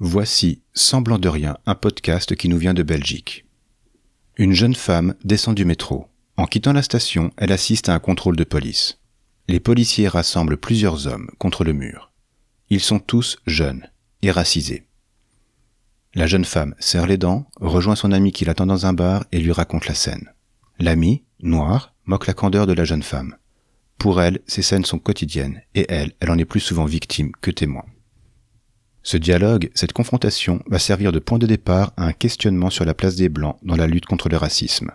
Voici, semblant de rien, un podcast qui nous vient de Belgique. Une jeune femme descend du métro. En quittant la station, elle assiste à un contrôle de police. Les policiers rassemblent plusieurs hommes contre le mur. Ils sont tous jeunes et racisés. La jeune femme serre les dents, rejoint son ami qui l'attend dans un bar et lui raconte la scène. L'ami, noir, moque la candeur de la jeune femme. Pour elle, ces scènes sont quotidiennes, et elle, elle en est plus souvent victime que témoin. Ce dialogue, cette confrontation, va servir de point de départ à un questionnement sur la place des Blancs dans la lutte contre le racisme.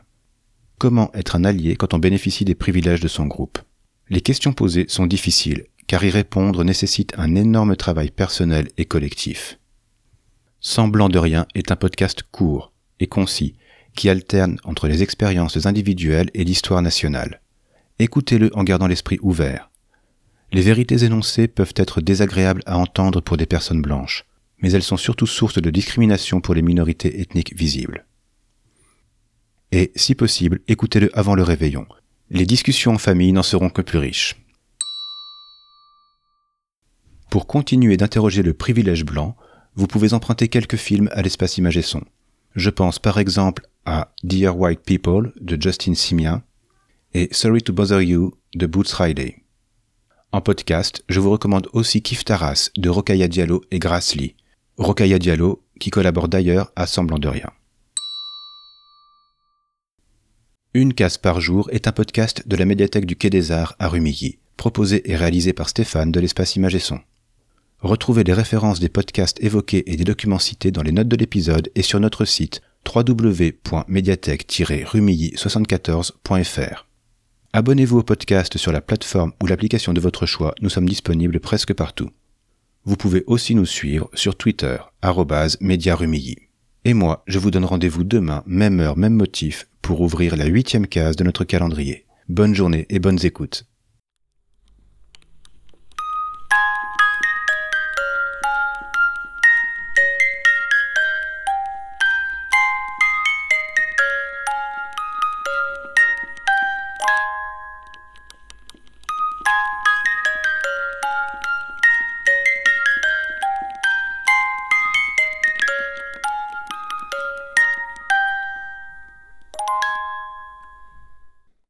Comment être un allié quand on bénéficie des privilèges de son groupe? Les questions posées sont difficiles, car y répondre nécessite un énorme travail personnel et collectif. Semblant de rien est un podcast court et concis qui alterne entre les expériences individuelles et l'histoire nationale. Écoutez-le en gardant l'esprit ouvert. Les vérités énoncées peuvent être désagréables à entendre pour des personnes blanches, mais elles sont surtout source de discrimination pour les minorités ethniques visibles. Et, si possible, écoutez-le avant le réveillon. Les discussions en famille n'en seront que plus riches. Pour continuer d'interroger le privilège blanc, vous pouvez emprunter quelques films à l'espace son. Je pense par exemple à Dear White People de Justin Simien et Sorry to Bother You de Boots Riley. En podcast, je vous recommande aussi Kif Taras de Rokaya Diallo et Grace Lee. Rokaya Diallo, qui collabore d'ailleurs à Semblant de rien. Une case par jour est un podcast de la médiathèque du Quai des Arts à Rumilly, proposé et réalisé par Stéphane de l'espace Image et Son. Retrouvez les références des podcasts évoqués et des documents cités dans les notes de l'épisode et sur notre site www.médiathèque-rumilly74.fr. Abonnez-vous au podcast sur la plateforme ou l'application de votre choix, nous sommes disponibles presque partout. Vous pouvez aussi nous suivre sur Twitter, médiarumilly. Et moi, je vous donne rendez-vous demain, même heure, même motif, pour ouvrir la huitième case de notre calendrier. Bonne journée et bonnes écoutes.